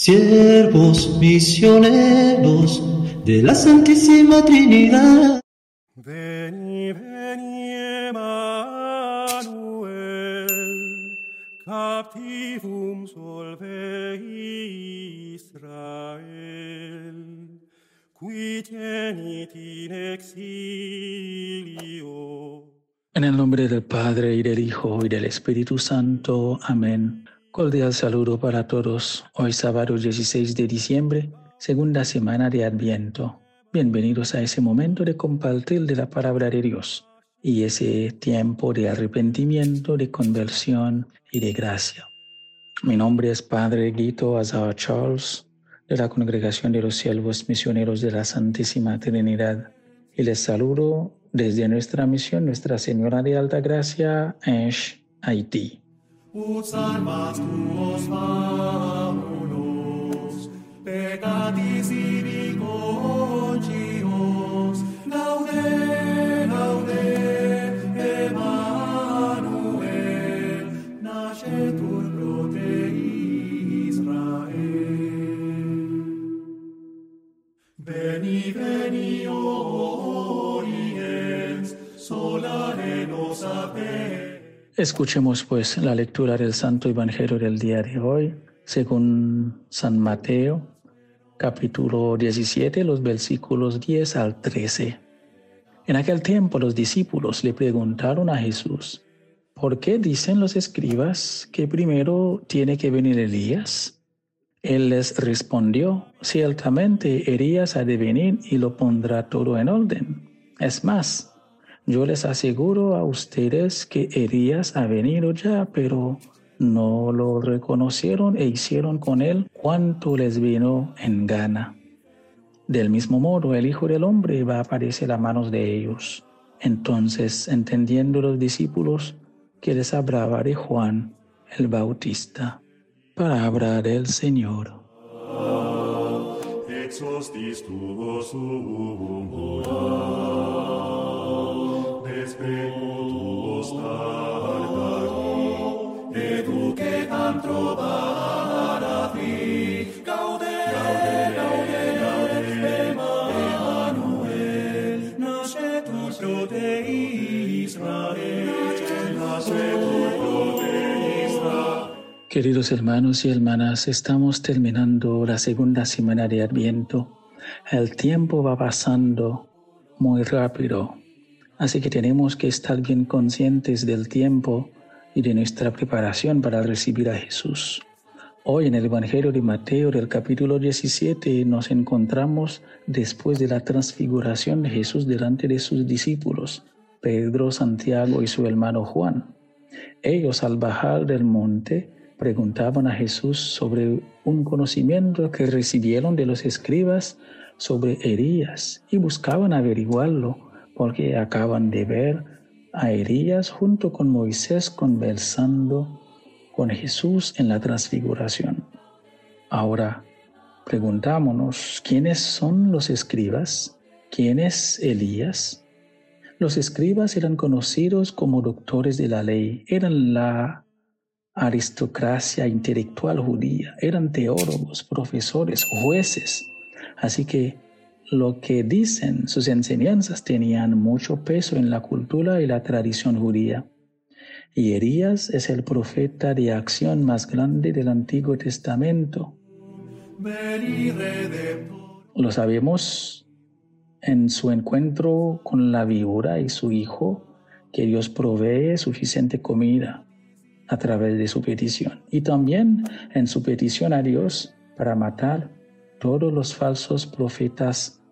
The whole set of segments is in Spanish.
siervos misioneros de la Santísima Trinidad. Veni, veni, Emmanuel, captivum solve Israel, qui tenit in exilio. En el nombre del Padre y del Hijo y del Espíritu Santo. Amén. Cordial saludo para todos. Hoy sábado 16 de diciembre, segunda semana de Adviento. Bienvenidos a ese momento de compartir de la palabra de Dios y ese tiempo de arrepentimiento, de conversión y de gracia. Mi nombre es Padre Guito Azar Charles de la Congregación de los Siervos Misioneros de la Santísima Trinidad y les saludo desde nuestra misión Nuestra Señora de Alta Gracia, Ash, Haití. Ut armas tuos famulos, peccatis ibi conscios, laude, laude, Emmanuel, nascetur pro te Israel. Veni, veni, o oriens, solare nos apet, Escuchemos pues la lectura del Santo Evangelio del día de hoy, según San Mateo, capítulo 17, los versículos 10 al 13. En aquel tiempo los discípulos le preguntaron a Jesús, ¿por qué dicen los escribas que primero tiene que venir Elías? Él les respondió, ciertamente Elías ha de venir y lo pondrá todo en orden. Es más, yo les aseguro a ustedes que Elías ha venido ya, pero no lo reconocieron e hicieron con él cuanto les vino en gana. Del mismo modo, el Hijo del Hombre va a aparecer a manos de ellos. Entonces, entendiendo los discípulos que les hablaba de Juan el Bautista. Palabra del Señor. exostis Queridos hermanos y hermanas, estamos terminando la segunda semana de Adviento. El tiempo va pasando muy rápido, así que tenemos que estar bien conscientes del tiempo y de nuestra preparación para recibir a Jesús. Hoy en el Evangelio de Mateo del capítulo 17 nos encontramos después de la transfiguración de Jesús delante de sus discípulos, Pedro, Santiago y su hermano Juan. Ellos al bajar del monte preguntaban a Jesús sobre un conocimiento que recibieron de los escribas sobre Elías y buscaban averiguarlo porque acaban de ver a Elías junto con Moisés conversando con Jesús en la transfiguración. Ahora, preguntámonos, ¿quiénes son los escribas? ¿Quién es Elías? Los escribas eran conocidos como doctores de la ley, eran la aristocracia intelectual judía, eran teólogos, profesores, jueces. Así que lo que dicen sus enseñanzas tenían mucho peso en la cultura y la tradición judía. Y Elías es el profeta de acción más grande del Antiguo Testamento. Lo sabemos en su encuentro con la víbora y su hijo, que Dios provee suficiente comida a través de su petición. Y también en su petición a Dios para matar todos los falsos profetas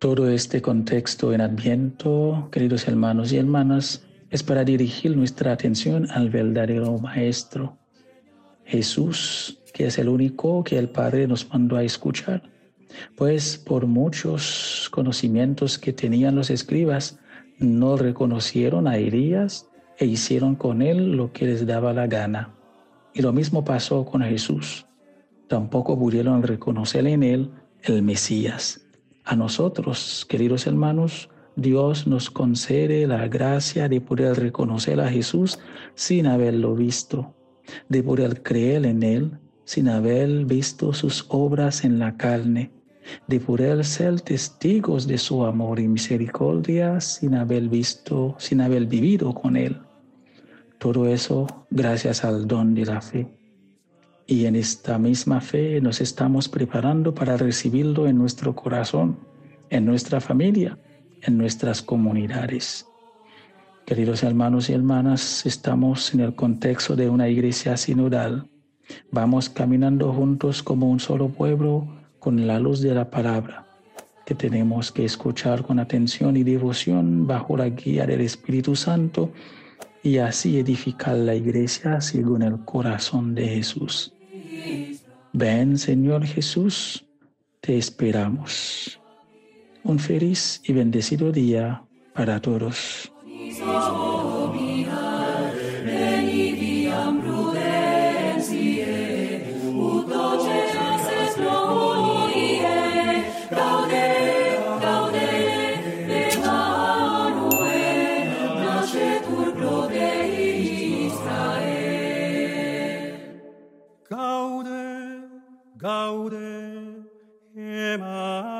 Todo este contexto en Adviento, queridos hermanos y hermanas, es para dirigir nuestra atención al verdadero Maestro, Jesús, que es el único que el Padre nos mandó a escuchar. Pues por muchos conocimientos que tenían los escribas, no reconocieron a Elías e hicieron con él lo que les daba la gana. Y lo mismo pasó con Jesús. Tampoco pudieron reconocer en él el Mesías. A nosotros, queridos hermanos, Dios nos concede la gracia de poder reconocer a Jesús sin haberlo visto, de poder creer en Él sin haber visto sus obras en la carne, de poder ser testigos de su amor y misericordia sin haber visto, sin haber vivido con Él. Todo eso gracias al don de la fe. Y en esta misma fe nos estamos preparando para recibirlo en nuestro corazón, en nuestra familia en nuestras comunidades. Queridos hermanos y hermanas, estamos en el contexto de una iglesia sinodal. Vamos caminando juntos como un solo pueblo con la luz de la palabra, que tenemos que escuchar con atención y devoción bajo la guía del Espíritu Santo y así edificar la iglesia según el corazón de Jesús. Ven, Señor Jesús, te esperamos. Un feliz y bendecido día para todos. Ah.